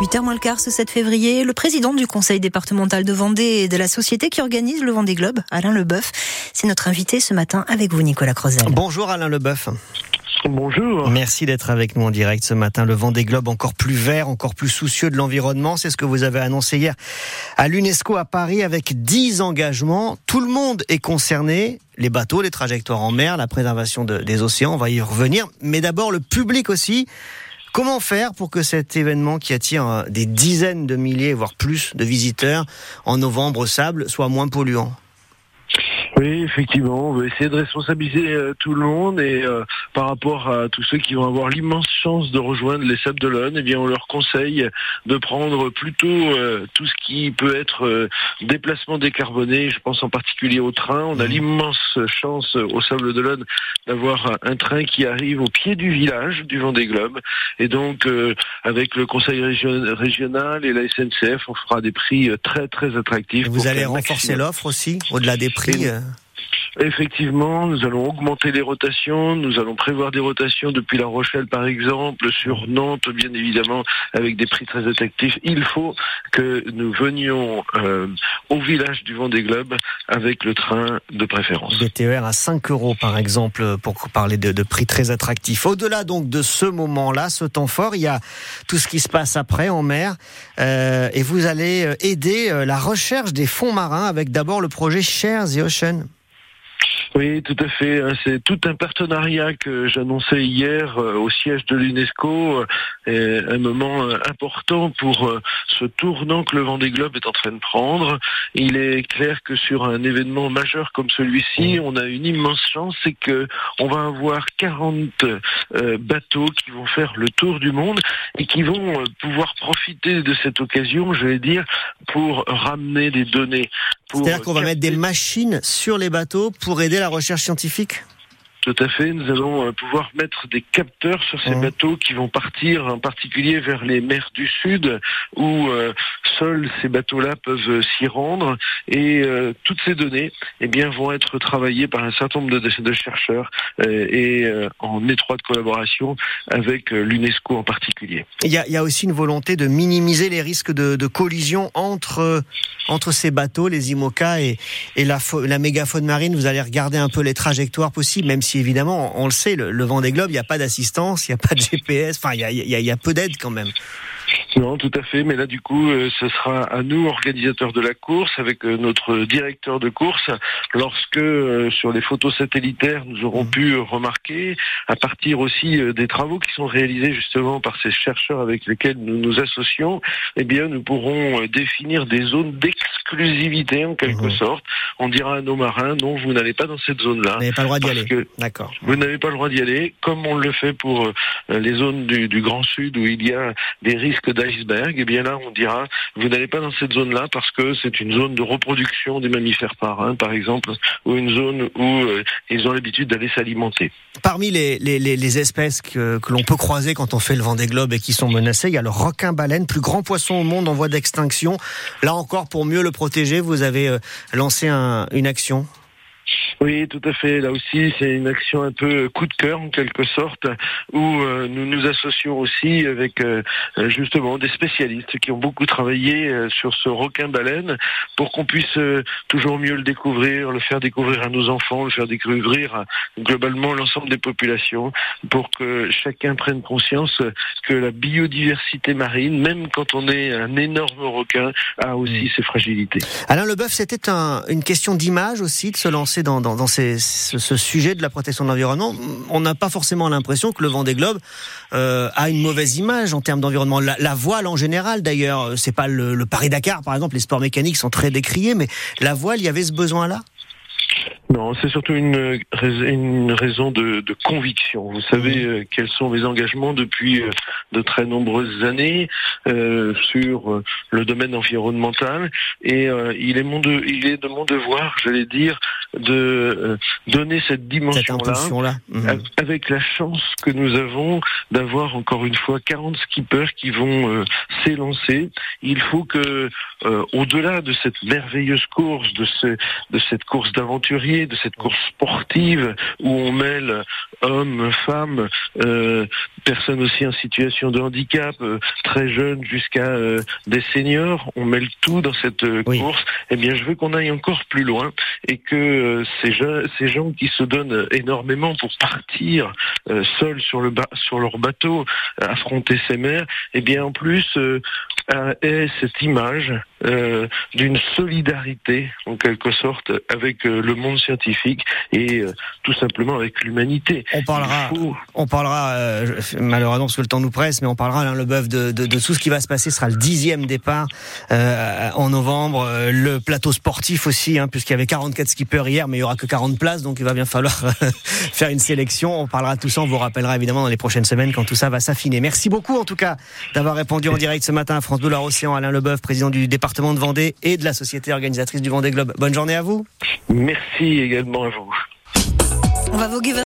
8h moins le quart ce 7 février, le président du conseil départemental de Vendée et de la société qui organise le Vendée Globe, Alain Leboeuf, c'est notre invité ce matin avec vous Nicolas Crozel. Bonjour Alain Leboeuf. Bonjour. Merci d'être avec nous en direct ce matin. Le Vendée Globe encore plus vert, encore plus soucieux de l'environnement, c'est ce que vous avez annoncé hier à l'UNESCO à Paris avec 10 engagements. Tout le monde est concerné, les bateaux, les trajectoires en mer, la préservation des océans, on va y revenir, mais d'abord le public aussi. Comment faire pour que cet événement qui attire euh, des dizaines de milliers, voire plus de visiteurs en novembre au sable soit moins polluant? Oui, effectivement, on va essayer de responsabiliser euh, tout le monde et euh, par rapport à tous ceux qui vont avoir l'immense chance de rejoindre les Sables d'Olonne, eh bien on leur conseille de prendre plutôt euh, tout ce qui peut être déplacement décarboné. Je pense en particulier au train. On a mmh. l'immense chance au Sable d'Olonne d'avoir un train qui arrive au pied du village du Vendée Globe et donc avec le Conseil régional et la SNCF, on fera des prix très très attractifs. vous allez renforcer l'offre aussi au-delà des prix. Effectivement, nous allons augmenter les rotations, nous allons prévoir des rotations depuis La Rochelle par exemple, sur Nantes bien évidemment, avec des prix très attractifs. Il faut que nous venions euh, au village du Vendée Globe avec le train de préférence. Des TER à 5 euros par exemple, pour parler de, prix très attractifs. Au-delà donc de ce moment-là, ce temps fort, il y a tout ce qui se passe après en mer, euh, et vous allez euh, aider la recherche des fonds marins avec d'abord le projet Share the Ocean. Oui, tout à fait. Hein, c'est tout un partenariat que j'annonçais hier euh, au siège de l'UNESCO, euh, un moment euh, important pour ce tournant que le Vendée Globe est en train de prendre. Il est clair que sur un événement majeur comme celui-ci, on a une immense chance, c'est que on va avoir 40 bateaux qui vont faire le tour du monde et qui vont pouvoir profiter de cette occasion, je vais dire, pour ramener des données. C'est-à-dire qu'on va mettre des machines sur les bateaux pour aider la recherche scientifique tout à fait. Nous allons euh, pouvoir mettre des capteurs sur ces mmh. bateaux qui vont partir en particulier vers les mers du Sud où euh, seuls ces bateaux-là peuvent euh, s'y rendre et toutes ces données eh bien, vont être travaillées par un certain nombre de, chercheurs et en étroite collaboration avec l'UNESCO en particulier. Il y, a, aussi une volonté de minimiser les risques de, collision entre, entre ces bateaux, les IMOCA et, la, mégafaune marine. Vous allez regarder un peu les trajectoires possibles, même si évidemment, on le sait, le, le vent des globes, il n'y a pas d'assistance, il n'y a pas de GPS, enfin, il y a peu d'aide quand même. Non, tout à fait. Mais là, du coup, euh, ce sera à nous, organisateurs de la course, avec euh, notre directeur de course, lorsque euh, sur les photos satellitaires, nous aurons mmh. pu remarquer, à partir aussi des travaux qui sont réalisés justement par ces chercheurs avec lesquels nous nous associons, eh bien, nous pourrons définir des zones d'exclusivité en quelque mmh. sorte. On dira à nos marins, non, vous n'allez pas dans cette zone-là. Vous n'avez pas le droit d'y aller. D'accord. Vous n'avez pas le droit d'y aller, comme on le fait pour les zones du, du Grand Sud où il y a des risques d'iceberg, et eh bien là, on dira, vous n'allez pas dans cette zone-là parce que c'est une zone de reproduction des mammifères marins, par exemple, ou une zone où euh, ils ont l'habitude d'aller s'alimenter. Parmi les, les, espèces que, que l'on peut croiser quand on fait le vent des globes et qui sont menacées, il y a le requin-baleine, plus grand poisson au monde en voie d'extinction. Là encore, pour mieux le protéger, vous avez euh, lancé une action oui, tout à fait. Là aussi, c'est une action un peu coup de cœur en quelque sorte, où euh, nous nous associons aussi avec euh, justement des spécialistes qui ont beaucoup travaillé euh, sur ce requin-baleine pour qu'on puisse toujours mieux le découvrir, le faire découvrir à nos enfants, le faire découvrir à, globalement l'ensemble des populations, pour que chacun prenne conscience que la biodiversité marine, même quand on est un énorme requin, a aussi mm. ses fragilités. Alain Leboeuf, c'était une question d'image aussi de se lancer dans, ce, sujet de la protection de l'environnement, on n'a pas forcément l'impression que le Vendée Globe euh, a une mauvaise image en termes d'environnement. La, voile en général, d'ailleurs, c'est pas le, le Paris Dakar, par exemple, les sports mécaniques sont très décriés, mais la voile, il y avait ce besoin-là? Non, c'est surtout une, une raison de, de, conviction. Vous savez euh, quels sont mes engagements depuis euh, de très nombreuses années euh, sur euh, le domaine environnemental et il est mon de, il est de mon devoir, j'allais dire, de donner cette dimension-là mhm. avec la chance que nous avons d'avoir encore une fois 40 skippers qui vont s'élancer. Il faut que au-delà de cette merveilleuse course, de, ce, de cette course d'aventurier de cette course sportive où on mêle hommes, femmes, euh, personnes aussi en situation de handicap, euh, très jeunes jusqu'à euh, des seniors, on mêle tout dans cette course. Eh bien, je veux qu'on aille encore plus loin et que ces, ces gens qui se donnent énormément pour partir seuls sur le sur leur bateau, affronter ces mers, eh bien, en plus, aient cette image d'une solidarité en quelque sorte avec le monde scientifique et tout simplement avec l'humanité. On parlera, on parlera euh, malheureusement parce que le temps nous presse, mais on parlera Alain Leboeuf de, de, de tout ce qui va se passer. Ce sera le dixième départ euh, en novembre. Euh, le plateau sportif aussi, hein, puisqu'il y avait 44 skippers hier, mais il y aura que 40 places, donc il va bien falloir faire une sélection. On parlera de tout ça. On vous rappellera évidemment dans les prochaines semaines quand tout ça va s'affiner. Merci beaucoup en tout cas d'avoir répondu en direct ce matin à France Bleu Océan. Alain Leboeuf, président du département de Vendée et de la société organisatrice du Vendée Globe. Bonne journée à vous. Merci également à vous.